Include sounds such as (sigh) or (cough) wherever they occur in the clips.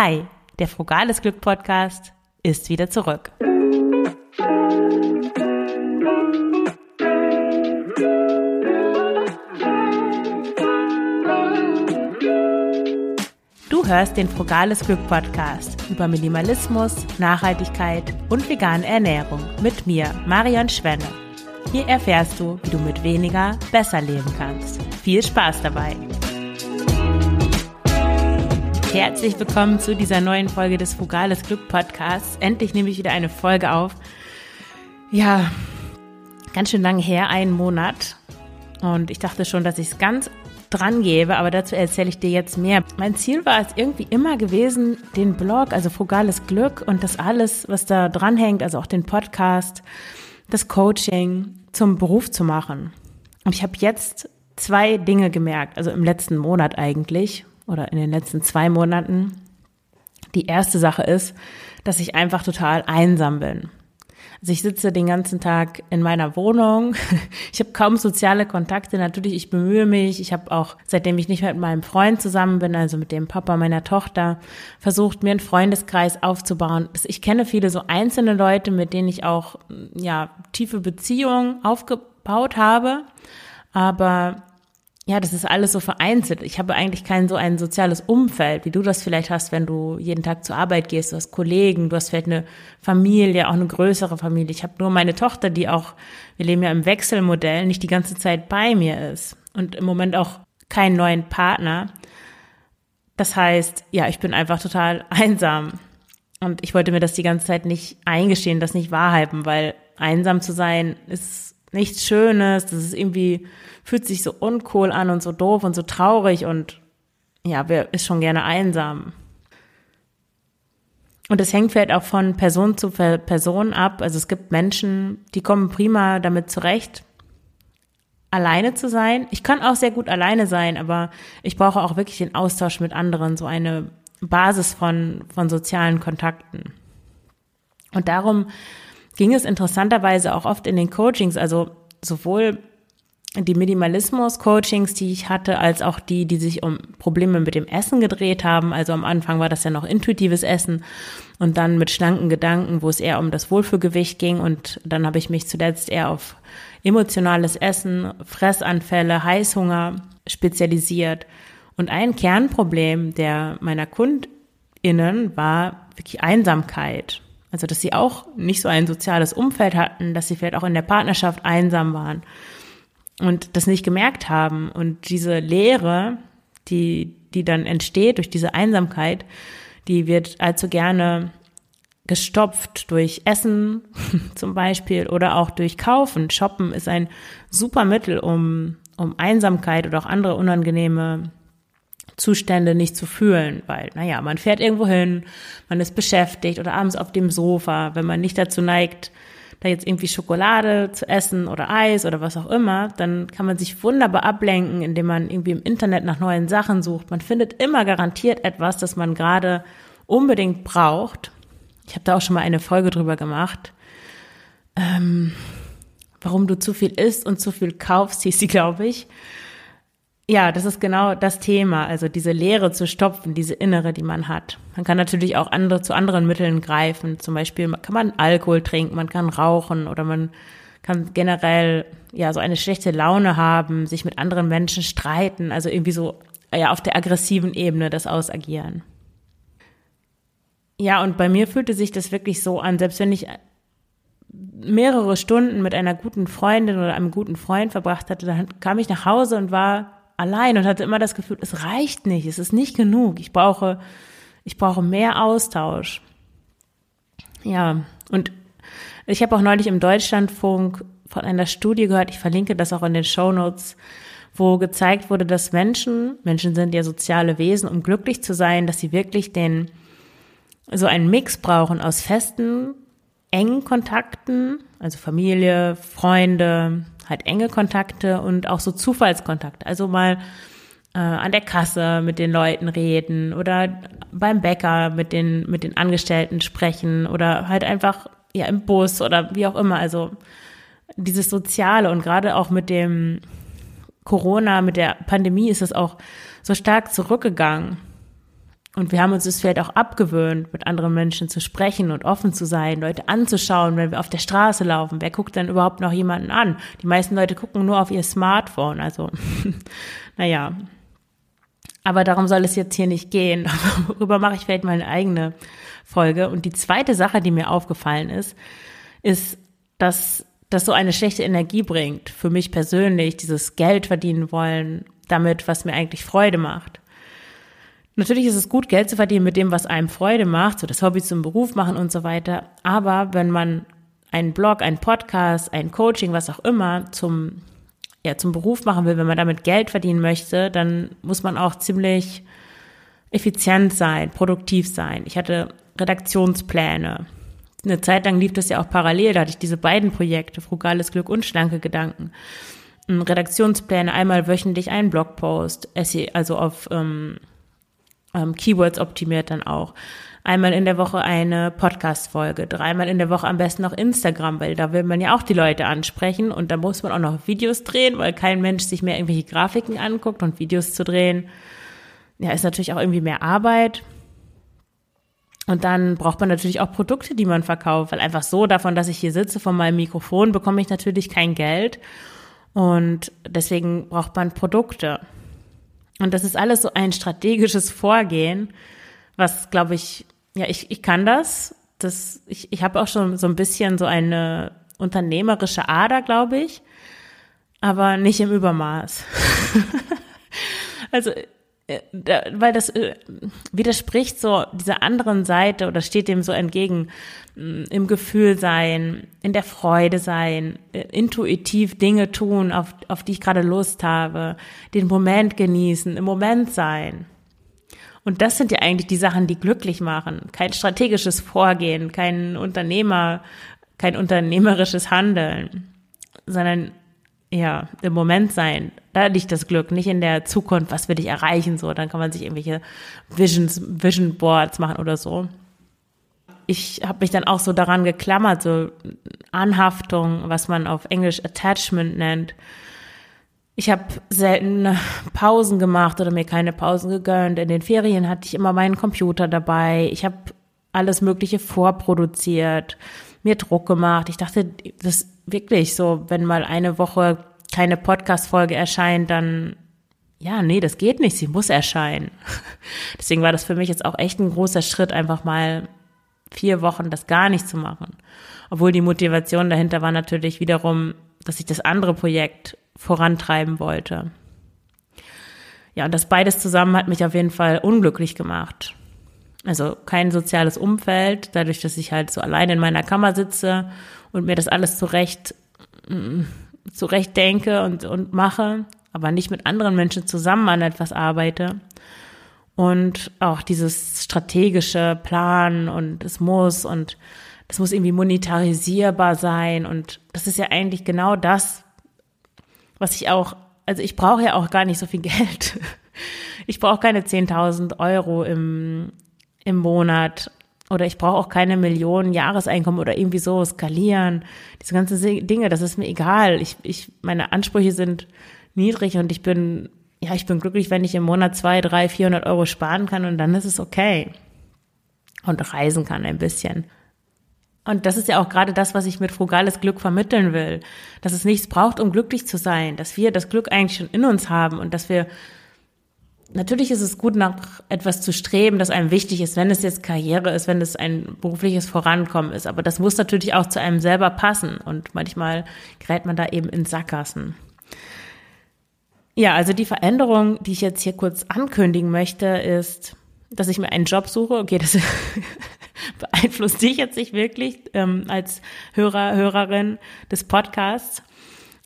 Hi, der Frugales Glück Podcast ist wieder zurück. Du hörst den Frugales Glück Podcast über Minimalismus, Nachhaltigkeit und vegane Ernährung mit mir, Marion Schwenne. Hier erfährst du, wie du mit weniger besser leben kannst. Viel Spaß dabei! Herzlich willkommen zu dieser neuen Folge des Frugales Glück Podcasts. Endlich nehme ich wieder eine Folge auf. Ja, ganz schön lang her, einen Monat. Und ich dachte schon, dass ich es ganz dran gebe, aber dazu erzähle ich dir jetzt mehr. Mein Ziel war es irgendwie immer gewesen, den Blog, also Frugales Glück und das alles, was da dranhängt, also auch den Podcast, das Coaching zum Beruf zu machen. Und ich habe jetzt zwei Dinge gemerkt, also im letzten Monat eigentlich oder in den letzten zwei Monaten. Die erste Sache ist, dass ich einfach total einsam bin. Also ich sitze den ganzen Tag in meiner Wohnung. (laughs) Ich habe kaum soziale Kontakte. Natürlich, ich bemühe mich. Ich habe auch, seitdem ich nicht mehr mit meinem Freund zusammen bin, also mit dem Papa meiner Tochter, versucht, mir einen Freundeskreis aufzubauen. Ich kenne viele so einzelne Leute, mit denen ich auch ja tiefe Beziehungen aufgebaut habe. Aber ja, das ist alles so vereinzelt. Ich habe eigentlich kein so ein soziales Umfeld, wie du das vielleicht hast, wenn du jeden Tag zur Arbeit gehst. Du hast Kollegen, du hast vielleicht eine Familie, auch eine größere Familie. Ich habe nur meine Tochter, die auch, wir leben ja im Wechselmodell, nicht die ganze Zeit bei mir ist. Und im Moment auch keinen neuen Partner. Das heißt, ja, ich bin einfach total (laughs) einsam. Und ich wollte mir das die ganze Zeit nicht eingestehen, das nicht wahrhaben, weil einsam zu sein ist nichts Schönes. Das ist irgendwie fühlt sich so uncool an und so doof und so traurig und ja, wer ist schon gerne einsam. Und es hängt vielleicht auch von Person zu Person ab. Also es gibt Menschen, die kommen prima damit zurecht, alleine zu sein. Ich kann auch sehr gut alleine sein, aber ich brauche auch wirklich den Austausch mit anderen, so eine Basis von, von sozialen Kontakten. Und darum ging es interessanterweise auch oft in den Coachings, also sowohl die Minimalismus-Coachings, die ich hatte, als auch die, die sich um Probleme mit dem Essen gedreht haben. Also am Anfang war das ja noch intuitives Essen und dann mit schlanken Gedanken, wo es eher um das Wohlfühlgewicht ging. Und dann habe ich mich zuletzt eher auf emotionales Essen, Fressanfälle, Heißhunger spezialisiert. Und ein Kernproblem der meiner KundInnen war wirklich Einsamkeit. Also, dass sie auch nicht so ein soziales Umfeld hatten, dass sie vielleicht auch in der Partnerschaft einsam waren und das nicht gemerkt haben. Und diese Leere, die, die dann entsteht durch diese Einsamkeit, die wird allzu gerne gestopft durch Essen (laughs) zum Beispiel oder auch durch Kaufen. Shoppen ist ein super Mittel, um, um Einsamkeit oder auch andere unangenehme Zustände nicht zu fühlen, weil, naja, man fährt irgendwo hin, man ist beschäftigt oder abends auf dem Sofa, wenn man nicht dazu neigt, da jetzt irgendwie Schokolade zu essen oder Eis oder was auch immer, dann kann man sich wunderbar ablenken, indem man irgendwie im Internet nach neuen Sachen sucht. Man findet immer garantiert etwas, das man gerade unbedingt braucht. Ich habe da auch schon mal eine Folge drüber gemacht. Ähm, warum du zu viel isst und zu viel kaufst, hieß sie, glaube ich. Ja, das ist genau das Thema, also diese Leere zu stopfen, diese innere, die man hat. Man kann natürlich auch andere zu anderen Mitteln greifen. Zum Beispiel kann man Alkohol trinken, man kann rauchen oder man kann generell ja so eine schlechte Laune haben, sich mit anderen Menschen streiten, also irgendwie so ja auf der aggressiven Ebene das ausagieren. Ja, und bei mir fühlte sich das wirklich so an, selbst wenn ich mehrere Stunden mit einer guten Freundin oder einem guten Freund verbracht hatte, dann kam ich nach Hause und war allein und hatte immer das Gefühl, es reicht nicht, es ist nicht genug. Ich brauche, ich brauche mehr Austausch. Ja, und ich habe auch neulich im Deutschlandfunk von einer Studie gehört, ich verlinke das auch in den Show Notes, wo gezeigt wurde, dass Menschen, Menschen sind ja soziale Wesen, um glücklich zu sein, dass sie wirklich den, so einen Mix brauchen aus festen, engen Kontakten, also Familie, Freunde, halt enge Kontakte und auch so Zufallskontakte. Also mal äh, an der Kasse mit den Leuten reden oder beim Bäcker mit den, mit den Angestellten sprechen oder halt einfach ja im Bus oder wie auch immer. Also dieses Soziale und gerade auch mit dem Corona, mit der Pandemie ist es auch so stark zurückgegangen. Und wir haben uns das vielleicht auch abgewöhnt, mit anderen Menschen zu sprechen und offen zu sein, Leute anzuschauen, wenn wir auf der Straße laufen. Wer guckt dann überhaupt noch jemanden an? Die meisten Leute gucken nur auf ihr Smartphone. Also, (laughs) naja. Aber darum soll es jetzt hier nicht gehen. (laughs) Darüber mache ich vielleicht mal eine eigene Folge. Und die zweite Sache, die mir aufgefallen ist, ist, dass das so eine schlechte Energie bringt. Für mich persönlich, dieses Geld verdienen wollen, damit, was mir eigentlich Freude macht. Natürlich ist es gut, Geld zu verdienen mit dem, was einem Freude macht, so das Hobby zum Beruf machen und so weiter. Aber wenn man einen Blog, einen Podcast, ein Coaching, was auch immer zum, ja, zum Beruf machen will, wenn man damit Geld verdienen möchte, dann muss man auch ziemlich effizient sein, produktiv sein. Ich hatte Redaktionspläne. Eine Zeit lang lief das ja auch parallel, da hatte ich diese beiden Projekte, frugales Glück und schlanke Gedanken. Redaktionspläne, einmal wöchentlich einen Blogpost, also auf ähm, ähm, Keywords optimiert dann auch. Einmal in der Woche eine Podcast-Folge, dreimal in der Woche am besten noch Instagram, weil da will man ja auch die Leute ansprechen und da muss man auch noch Videos drehen, weil kein Mensch sich mehr irgendwelche Grafiken anguckt und Videos zu drehen. Ja, ist natürlich auch irgendwie mehr Arbeit. Und dann braucht man natürlich auch Produkte, die man verkauft, weil einfach so davon, dass ich hier sitze von meinem Mikrofon, bekomme ich natürlich kein Geld. Und deswegen braucht man Produkte. Und das ist alles so ein strategisches Vorgehen, was, glaube ich, ja, ich, ich kann das. das ich ich habe auch schon so ein bisschen so eine unternehmerische Ader, glaube ich, aber nicht im Übermaß. (laughs) also äh, weil das äh, widerspricht so dieser anderen Seite oder steht dem so entgegen, mm, im Gefühl sein, in der Freude sein, äh, intuitiv Dinge tun, auf, auf die ich gerade Lust habe, den Moment genießen, im Moment sein. Und das sind ja eigentlich die Sachen, die glücklich machen. Kein strategisches Vorgehen, kein Unternehmer, kein unternehmerisches Handeln, sondern ja, im Moment sein. Da liegt das Glück, nicht in der Zukunft, was will ich erreichen, so. Dann kann man sich irgendwelche Visions, Vision Boards machen oder so. Ich habe mich dann auch so daran geklammert, so Anhaftung, was man auf Englisch Attachment nennt. Ich habe selten Pausen gemacht oder mir keine Pausen gegönnt. In den Ferien hatte ich immer meinen Computer dabei. Ich habe alles Mögliche vorproduziert, mir Druck gemacht. Ich dachte, das wirklich so, wenn mal eine Woche keine Podcast-Folge erscheint, dann ja, nee, das geht nicht, sie muss erscheinen. (laughs) Deswegen war das für mich jetzt auch echt ein großer Schritt, einfach mal vier Wochen das gar nicht zu machen. Obwohl die Motivation dahinter war natürlich wiederum, dass ich das andere Projekt vorantreiben wollte. Ja, und das beides zusammen hat mich auf jeden Fall unglücklich gemacht. Also kein soziales Umfeld, dadurch, dass ich halt so allein in meiner Kammer sitze und mir das alles zurecht, mm, zurecht denke und, und mache, aber nicht mit anderen Menschen zusammen an etwas arbeite. Und auch dieses strategische Plan und es muss und das muss irgendwie monetarisierbar sein. Und das ist ja eigentlich genau das, was ich auch, also ich brauche ja auch gar nicht so viel (laughs) Geld. Ich brauche keine 10.000 Euro im, im Monat oder ich brauche auch keine Millionen Jahreseinkommen oder irgendwie so skalieren. Diese ganzen Dinge, das ist mir egal. Ich, ich, meine Ansprüche sind niedrig und ich bin, ja, ich bin glücklich, wenn ich im Monat zwei, drei, vierhundert Euro sparen kann und dann ist es okay. Und reisen kann ein bisschen. Und das ist ja auch gerade das, was ich mit frugales Glück vermitteln will. Dass es nichts braucht, um glücklich zu sein. Dass wir das Glück eigentlich schon in uns haben und dass wir Natürlich ist es gut, nach etwas zu streben, das einem wichtig ist, wenn es jetzt Karriere ist, wenn es ein berufliches Vorankommen ist. Aber das muss natürlich auch zu einem selber passen. Und manchmal gerät man da eben in Sackgassen. Ja, also die Veränderung, die ich jetzt hier kurz ankündigen möchte, ist, dass ich mir einen Job suche. Okay, das (laughs) beeinflusst dich jetzt nicht wirklich ähm, als Hörer, Hörerin des Podcasts.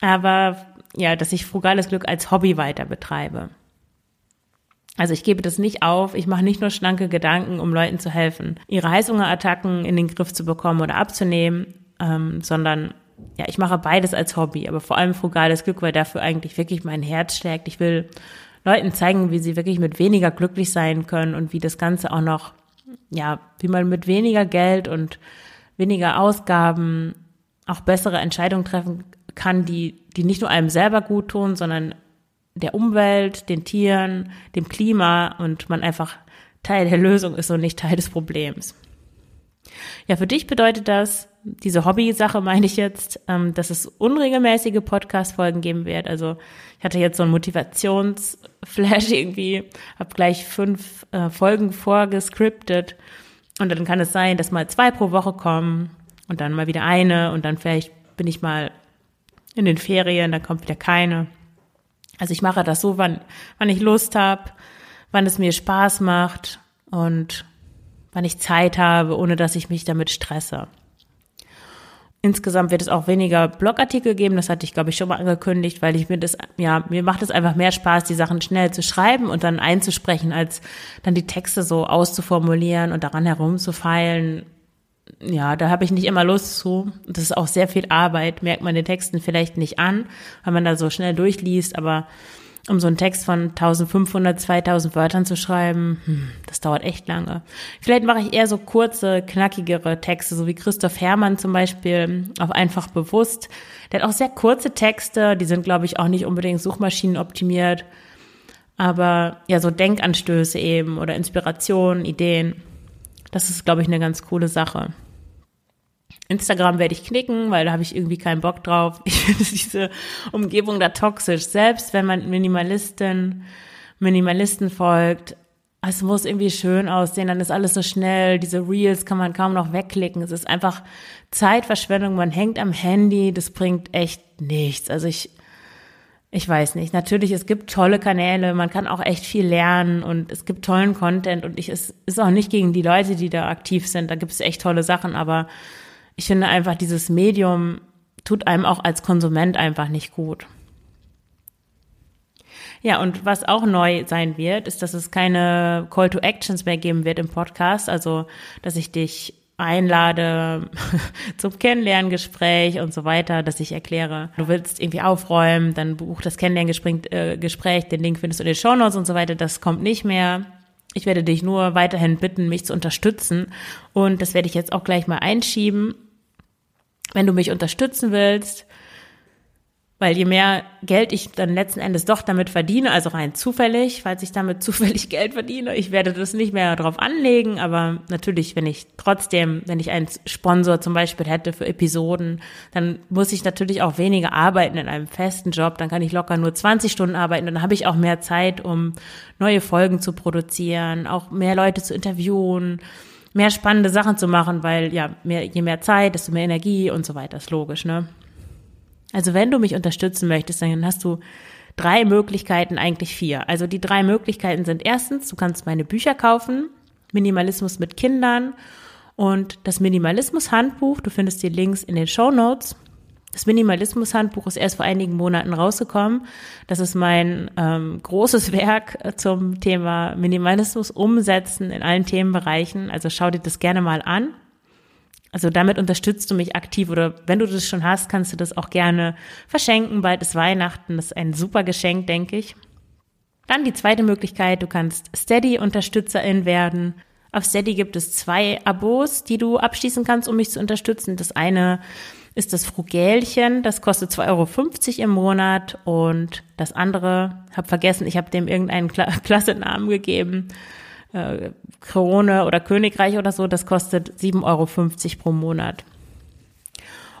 Aber ja, dass ich frugales Glück als Hobby weiter betreibe. Also ich gebe das nicht auf. Ich mache nicht nur schlanke Gedanken, um Leuten zu helfen, ihre Heißhungerattacken in den Griff zu bekommen oder abzunehmen, ähm, sondern ja, ich mache beides als Hobby, aber vor allem frugales Glück, weil dafür eigentlich wirklich mein Herz stärkt. Ich will Leuten zeigen, wie sie wirklich mit weniger glücklich sein können und wie das Ganze auch noch, ja, wie man mit weniger Geld und weniger Ausgaben auch bessere Entscheidungen treffen kann, die, die nicht nur einem selber gut tun, sondern der Umwelt, den Tieren, dem Klima und man einfach Teil der Lösung ist und nicht Teil des Problems. Ja, für dich bedeutet das, diese Hobby-Sache meine ich jetzt, ähm, dass es unregelmäßige Podcast-Folgen geben wird. Also ich hatte jetzt so einen Motivationsflash (laughs) irgendwie, habe gleich fünf äh, Folgen vorgescriptet und dann kann es sein, dass mal zwei pro Woche kommen und dann mal wieder eine und dann vielleicht bin ich mal in den Ferien, dann kommt wieder keine. Also ich mache das so, wann, wann ich Lust habe, wann es mir Spaß macht und wann ich Zeit habe, ohne dass ich mich damit stresse. Insgesamt wird es auch weniger Blogartikel geben, das hatte ich glaube ich schon mal angekündigt, weil ich mir das, ja, mir macht es einfach mehr Spaß, die Sachen schnell zu schreiben und dann einzusprechen, als dann die Texte so auszuformulieren und daran herumzufeilen. Ja, da habe ich nicht immer Lust zu. Das ist auch sehr viel Arbeit, merkt man den Texten vielleicht nicht an, weil man da so schnell durchliest, aber um so einen Text von 1500, 2000 Wörtern zu schreiben, hm, das dauert echt lange. Vielleicht mache ich eher so kurze, knackigere Texte, so wie Christoph Herrmann zum Beispiel, auf einfach bewusst. Der hat auch sehr kurze Texte, die sind, glaube ich, auch nicht unbedingt Suchmaschinen optimiert. Aber ja, so Denkanstöße eben oder Inspirationen, Ideen, das ist, glaube ich, eine ganz coole Sache. Instagram werde ich knicken, weil da habe ich irgendwie keinen Bock drauf. (laughs) Ich finde diese Umgebung da toxisch. Selbst wenn man Minimalisten, Minimalisten folgt, es muss irgendwie schön aussehen, dann ist alles so schnell. Diese Reels kann man kaum noch wegklicken. Es ist einfach Zeitverschwendung. Man hängt am Handy. Das bringt echt nichts. Also ich, ich weiß nicht. Natürlich, es gibt tolle Kanäle. Man kann auch echt viel lernen und es gibt tollen Content und ich, es ist auch nicht gegen die Leute, die da aktiv sind. Da gibt es echt tolle Sachen, aber ich finde einfach, dieses Medium tut einem auch als Konsument einfach nicht gut. Ja, und was auch neu sein wird, ist, dass es keine Call to Actions mehr geben wird im Podcast. Also, dass ich dich einlade (laughs) zum Kennenlerngespräch und so weiter, dass ich erkläre, du willst irgendwie aufräumen, dann buch das Kennenlerngespräch, äh, den Link findest du in den Show Notes und so weiter. Das kommt nicht mehr. Ich werde dich nur weiterhin bitten, mich zu unterstützen. Und das werde ich jetzt auch gleich mal einschieben wenn du mich unterstützen willst, weil je mehr Geld ich dann letzten Endes doch damit verdiene, also rein zufällig, falls ich damit (laughs) zufällig Geld verdiene, ich werde das nicht mehr drauf anlegen, aber natürlich, wenn ich trotzdem, wenn ich einen Sponsor zum Beispiel hätte für Episoden, dann muss ich natürlich auch weniger arbeiten in einem festen Job, dann kann ich locker nur 20 Stunden arbeiten, dann habe ich auch mehr Zeit, um neue Folgen zu produzieren, auch mehr Leute zu interviewen, mehr spannende Sachen zu machen, weil ja, mehr, je mehr Zeit, desto mehr Energie und so weiter, ist logisch, ne? Also wenn du mich unterstützen möchtest, dann hast du drei Möglichkeiten, eigentlich vier. Also die drei Möglichkeiten sind erstens, du kannst meine Bücher kaufen, Minimalismus mit Kindern und das Minimalismus-Handbuch, du findest die Links in den Show Notes. Das Minimalismus-Handbuch ist erst vor einigen Monaten rausgekommen. Das ist mein ähm, großes (laughs) Werk zum Thema Minimalismus umsetzen in allen Themenbereichen. Also schau dir das gerne mal an. Also damit unterstützt du mich aktiv oder wenn du das schon hast, kannst du das auch gerne verschenken. Bald ist Weihnachten, das ist ein super Geschenk, denke ich. Dann die zweite Möglichkeit, du kannst Steady-Unterstützerin werden. Auf Steady gibt es zwei Abos, die du abschließen kannst, um mich zu unterstützen. Das eine ist das Frugälchen, das kostet 2,50 Euro im Monat und das andere, habe vergessen, ich habe dem irgendeinen Kla (laughs) klasse Namen gegeben, äh, Krone oder Königreich oder so, das kostet 7,50 Euro pro Monat.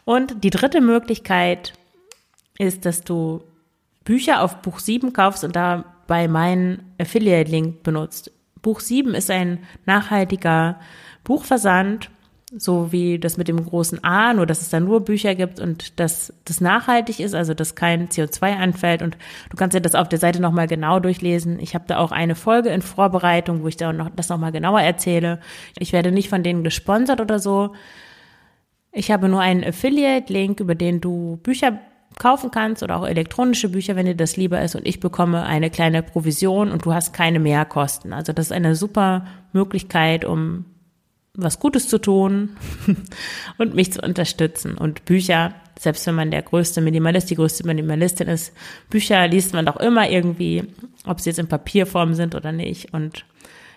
Und die dritte Möglichkeit ist, dass du Bücher auf Buch 7 kaufst und dabei meinen Affiliate-Link benutzt. Buch 7 ist ein nachhaltiger Buchversand so wie das mit dem großen A, nur dass es da nur Bücher gibt und dass das nachhaltig ist, also dass kein CO2 anfällt. Und du kannst ja das auf der Seite nochmal genau durchlesen. Ich habe da auch eine Folge in Vorbereitung, wo ich da noch, das nochmal genauer erzähle. Ich werde nicht von denen gesponsert oder so. Ich habe nur einen Affiliate-Link, über den du Bücher kaufen kannst oder auch elektronische Bücher, wenn dir das lieber ist. Und ich bekomme eine kleine Provision und du hast keine Mehrkosten. Also das ist eine super Möglichkeit, um was Gutes zu tun (laughs) und mich zu unterstützen. Und Bücher, selbst wenn man der größte Minimalist, die größte Minimalistin ist, Bücher liest man doch immer irgendwie, ob sie jetzt in Papierform sind oder nicht. Und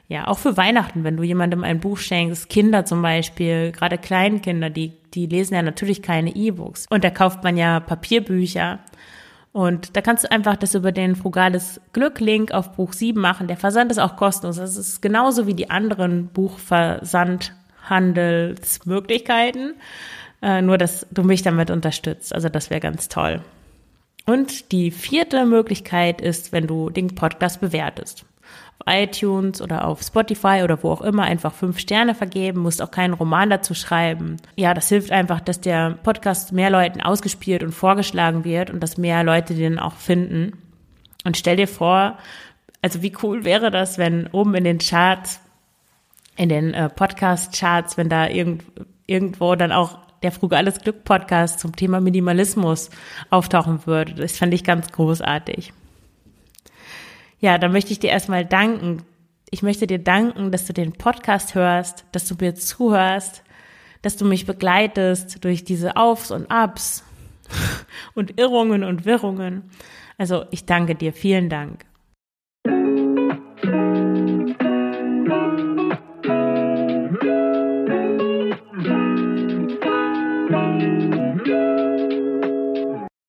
ja, auch für Weihnachten, wenn du jemandem ein Buch schenkst, Kinder zum Beispiel, gerade Kleinkinder, die, die lesen ja natürlich keine E-Books. Und da kauft man ja Papierbücher. Und da kannst du einfach das über den Frugales Glück-Link auf Buch 7 machen. Der Versand ist auch kostenlos. Das ist genauso wie die anderen Buchversandhandelsmöglichkeiten. Äh, nur, dass du mich damit unterstützt. Also das wäre ganz toll. Und die vierte Möglichkeit ist, wenn du den Podcast bewertest iTunes oder auf Spotify oder wo auch immer einfach fünf Sterne vergeben, musst auch keinen Roman dazu schreiben. Ja, das hilft einfach, dass der Podcast mehr Leuten ausgespielt und vorgeschlagen wird und dass mehr Leute den auch finden. Und stell dir vor, also wie cool wäre das, wenn oben in den Charts, in den äh, Podcast-Charts, wenn da irgend, irgendwo dann auch der Frugales Glück Podcast zum Thema Minimalismus auftauchen würde. Das fände ich ganz großartig. Ja, dann möchte ich dir erstmal danken. Ich möchte dir danken, dass du den Podcast hörst, dass du mir zuhörst, dass du mich begleitest durch diese Aufs und Abs (laughs) und Irrungen und Wirrungen. Also ich danke dir, vielen Dank.